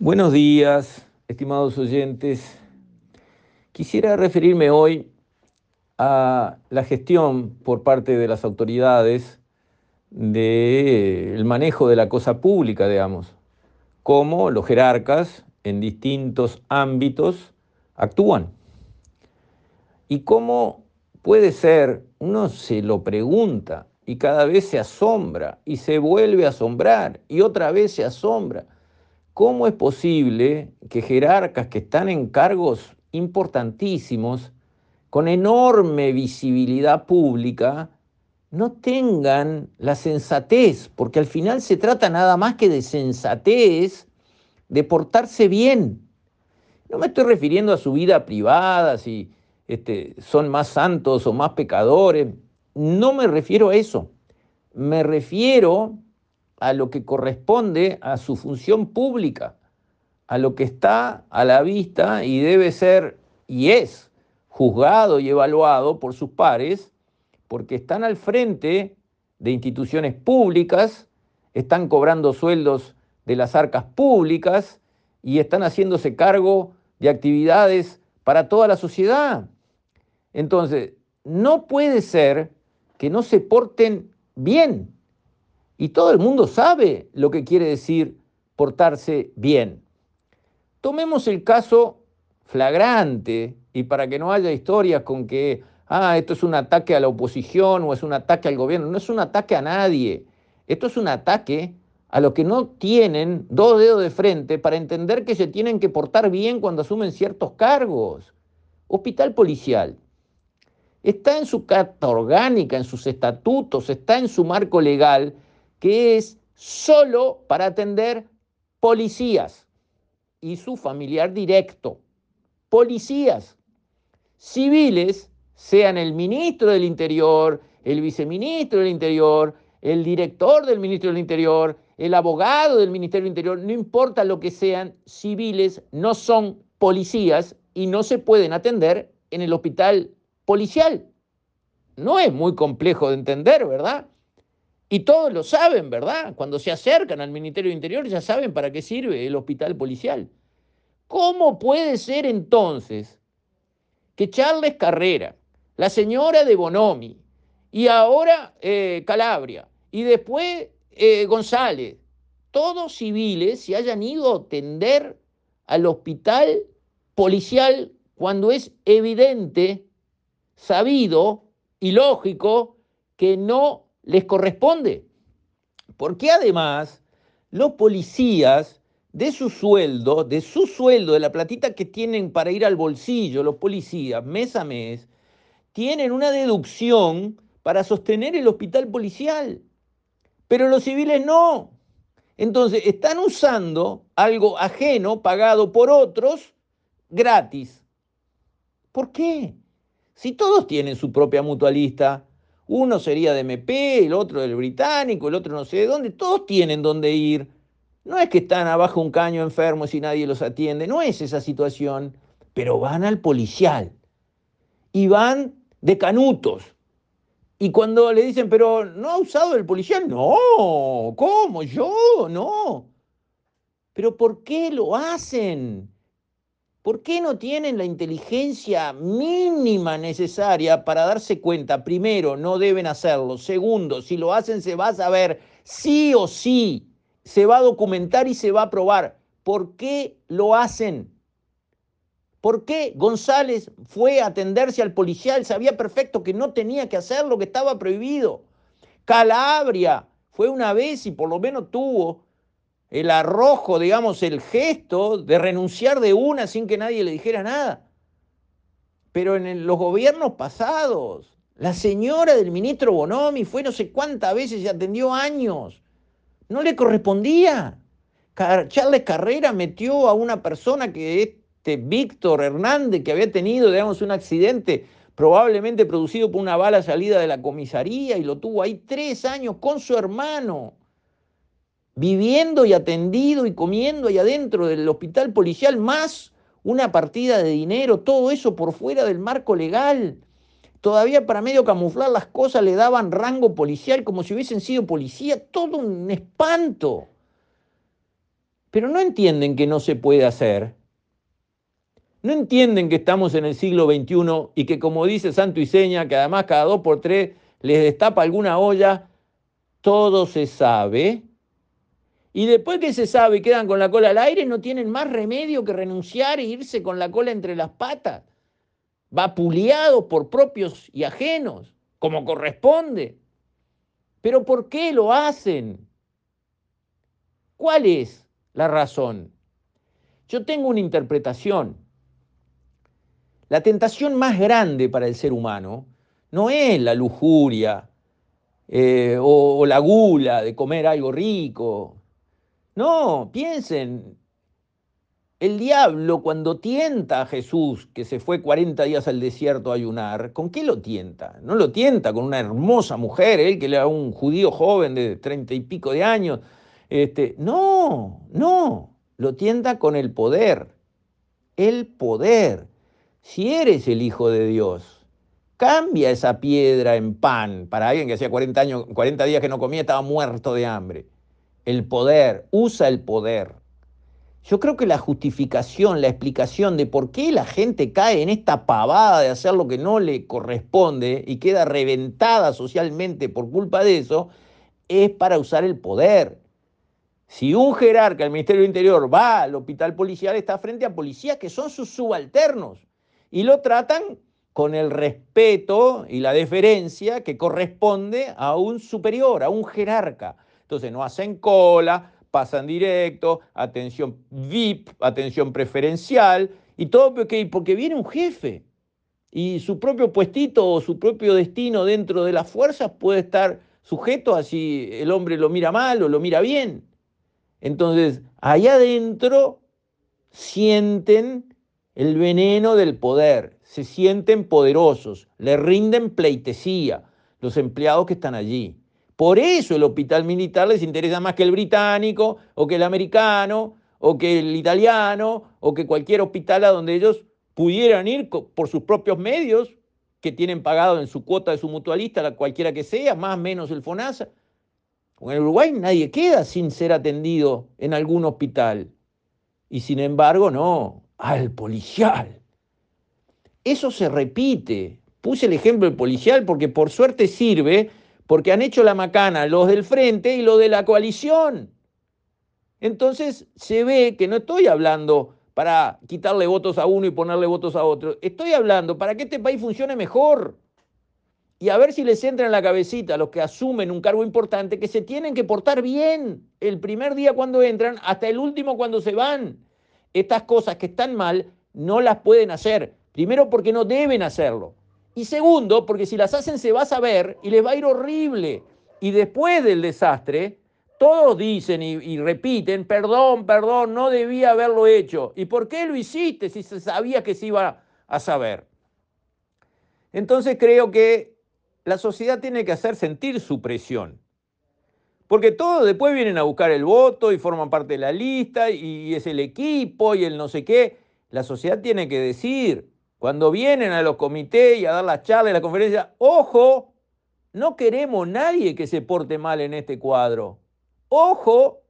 Buenos días, estimados oyentes. Quisiera referirme hoy a la gestión por parte de las autoridades del manejo de la cosa pública, digamos, cómo los jerarcas en distintos ámbitos actúan. Y cómo puede ser, uno se lo pregunta y cada vez se asombra y se vuelve a asombrar y otra vez se asombra ¿Cómo es posible que jerarcas que están en cargos importantísimos, con enorme visibilidad pública, no tengan la sensatez? Porque al final se trata nada más que de sensatez, de portarse bien. No me estoy refiriendo a su vida privada, si este, son más santos o más pecadores. No me refiero a eso. Me refiero a lo que corresponde a su función pública, a lo que está a la vista y debe ser y es juzgado y evaluado por sus pares, porque están al frente de instituciones públicas, están cobrando sueldos de las arcas públicas y están haciéndose cargo de actividades para toda la sociedad. Entonces, no puede ser que no se porten bien y todo el mundo sabe lo que quiere decir portarse bien. Tomemos el caso flagrante y para que no haya historias con que, ah, esto es un ataque a la oposición o es un ataque al gobierno. No es un ataque a nadie. Esto es un ataque a los que no tienen dos dedos de frente para entender que se tienen que portar bien cuando asumen ciertos cargos. Hospital policial. Está en su carta orgánica, en sus estatutos, está en su marco legal que es solo para atender policías y su familiar directo. Policías civiles, sean el ministro del Interior, el viceministro del Interior, el director del Ministro del Interior, el abogado del Ministerio del Interior, no importa lo que sean, civiles no son policías y no se pueden atender en el hospital policial. No es muy complejo de entender, ¿verdad? Y todos lo saben, ¿verdad? Cuando se acercan al Ministerio de Interior ya saben para qué sirve el hospital policial. ¿Cómo puede ser entonces que Charles Carrera, la señora de Bonomi, y ahora eh, Calabria, y después eh, González, todos civiles se hayan ido a atender al hospital policial cuando es evidente, sabido y lógico que no les corresponde. Porque además los policías de su sueldo, de su sueldo, de la platita que tienen para ir al bolsillo, los policías mes a mes, tienen una deducción para sostener el hospital policial. Pero los civiles no. Entonces están usando algo ajeno, pagado por otros, gratis. ¿Por qué? Si todos tienen su propia mutualista, uno sería de MP, el otro del británico, el otro no sé de dónde. Todos tienen dónde ir. No es que están abajo un caño enfermos y nadie los atiende. No es esa situación. Pero van al policial. Y van de canutos. Y cuando le dicen, pero ¿no ha usado el policial? No, ¿cómo? Yo, no. Pero ¿por qué lo hacen? ¿Por qué no tienen la inteligencia mínima necesaria para darse cuenta? Primero, no deben hacerlo. Segundo, si lo hacen se va a saber sí o sí. Se va a documentar y se va a probar. ¿Por qué lo hacen? ¿Por qué González fue a atenderse al policial? Sabía perfecto que no tenía que hacerlo, que estaba prohibido. Calabria fue una vez y por lo menos tuvo el arrojo, digamos, el gesto de renunciar de una sin que nadie le dijera nada. Pero en los gobiernos pasados, la señora del ministro Bonomi fue no sé cuántas veces y atendió años. No le correspondía. Charles Carrera metió a una persona que este Víctor Hernández, que había tenido, digamos, un accidente probablemente producido por una bala salida de la comisaría y lo tuvo ahí tres años con su hermano viviendo y atendido y comiendo ahí adentro del hospital policial, más una partida de dinero, todo eso por fuera del marco legal. Todavía para medio camuflar las cosas le daban rango policial como si hubiesen sido policía, todo un espanto. pero no entienden que no se puede hacer. No entienden que estamos en el siglo XXI y que como dice Santo y Seña, que además cada dos por tres les destapa alguna olla, todo se sabe. Y después que se sabe y quedan con la cola al aire, no tienen más remedio que renunciar e irse con la cola entre las patas, vapuleados por propios y ajenos, como corresponde. Pero ¿por qué lo hacen? ¿Cuál es la razón? Yo tengo una interpretación. La tentación más grande para el ser humano no es la lujuria eh, o, o la gula de comer algo rico. No, piensen, el diablo cuando tienta a Jesús, que se fue 40 días al desierto a ayunar, ¿con qué lo tienta? No lo tienta con una hermosa mujer, él que era un judío joven de treinta y pico de años. Este, no, no, lo tienta con el poder. El poder. Si eres el Hijo de Dios, cambia esa piedra en pan para alguien que hacía 40, años, 40 días que no comía, estaba muerto de hambre. El poder, usa el poder. Yo creo que la justificación, la explicación de por qué la gente cae en esta pavada de hacer lo que no le corresponde y queda reventada socialmente por culpa de eso, es para usar el poder. Si un jerarca del Ministerio del Interior va al hospital policial, está frente a policías que son sus subalternos y lo tratan con el respeto y la deferencia que corresponde a un superior, a un jerarca. Entonces no hacen cola, pasan directo, atención VIP, atención preferencial, y todo porque, porque viene un jefe. Y su propio puestito o su propio destino dentro de las fuerzas puede estar sujeto a si el hombre lo mira mal o lo mira bien. Entonces, allá adentro sienten el veneno del poder, se sienten poderosos, le rinden pleitesía los empleados que están allí. Por eso el hospital militar les interesa más que el británico o que el americano o que el italiano o que cualquier hospital a donde ellos pudieran ir por sus propios medios que tienen pagado en su cuota de su mutualista, cualquiera que sea, más o menos el FONASA. En el Uruguay nadie queda sin ser atendido en algún hospital. Y sin embargo, no, al policial. Eso se repite. Puse el ejemplo del policial porque por suerte sirve, porque han hecho la macana los del frente y los de la coalición. Entonces se ve que no estoy hablando para quitarle votos a uno y ponerle votos a otro. Estoy hablando para que este país funcione mejor y a ver si les entra en la cabecita a los que asumen un cargo importante que se tienen que portar bien el primer día cuando entran hasta el último cuando se van. Estas cosas que están mal no las pueden hacer. Primero porque no deben hacerlo. Y segundo porque si las hacen se va a saber y les va a ir horrible. Y después del desastre, todos dicen y, repiten, perdón, perdón, no debía haberlo hecho. ¿Y por qué lo hiciste si se sabía que se iba a saber? Entonces creo que la sociedad tiene que hacer sentir su presión. Porque todos después vienen a buscar el voto y forman parte de la lista y es el equipo y el no sé qué. La sociedad tiene que decir, cuando vienen a los comités y a dar las charlas y la conferencia, ojo, no queremos nadie que se porte mal en este cuadro. Ojo,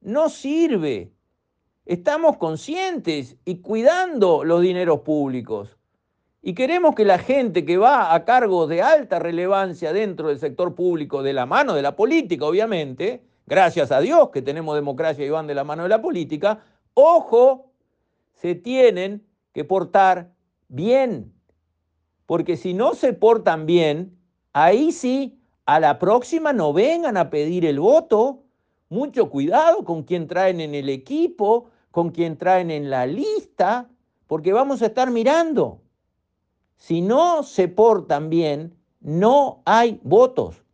no sirve. Estamos conscientes y cuidando los dineros públicos. Y queremos que la gente que va a cargos de alta relevancia dentro del sector público, de la mano de la política, obviamente, gracias a Dios que tenemos democracia y van de la mano de la política, ojo, se tienen que portar bien. Porque si no se portan bien, ahí sí, a la próxima no vengan a pedir el voto. Mucho cuidado con quien traen en el equipo, con quien traen en la lista, porque vamos a estar mirando si no se portan bien, no hay votos.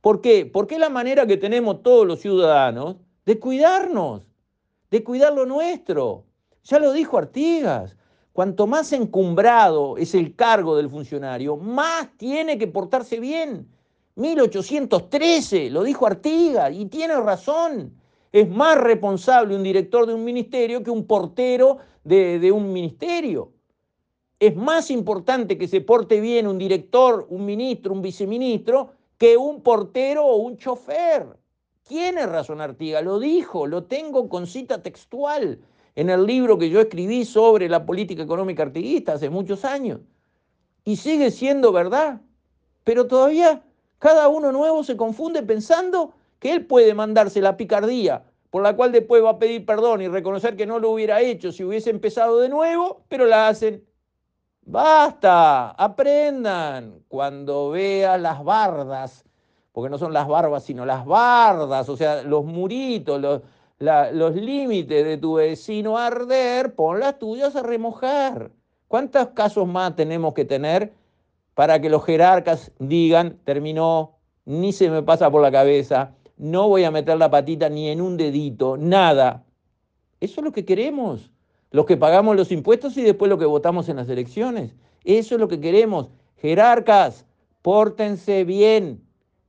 ¿Por qué? Porque es la manera que tenemos todos los ciudadanos de cuidarnos, de cuidar lo nuestro. Ya lo dijo Artigas, cuanto más encumbrado es el cargo del funcionario, más tiene que portarse bien. 1813, lo dijo Artigas, y tiene razón. Es más responsable un director de un ministerio que un portero de, un ministerio es más importante que se porte bien un director, un ministro, un viceministro, que un portero o un chofer. ¿Quién es Razón Artigas? Lo dijo, lo tengo con cita textual en el libro que yo escribí sobre la política económica artiguista hace muchos años. Y sigue siendo verdad. Pero todavía cada uno nuevo se confunde pensando que él puede mandarse la picardía por la cual después va a pedir perdón y reconocer que no lo hubiera hecho si hubiese empezado de nuevo, pero la hacen. Basta, aprendan cuando veas las bardas, porque no son las barbas, sino las bardas, o sea, los muritos, los, los límites de tu vecino a arder, pon las tuyas a remojar. ¿Cuántos casos más tenemos que tener para que los jerarcas digan, terminó, ni se me pasa por la cabeza, no voy a meter la patita ni en un dedito, nada? Eso es lo que queremos. Los que pagamos los impuestos y después lo que votamos en las elecciones. Eso es lo que queremos. Jerarcas, pórtense bien.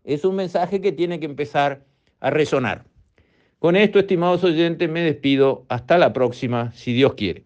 Es un mensaje que tiene que empezar a resonar. Con esto, estimados oyentes, me despido. Hasta la próxima, si Dios quiere.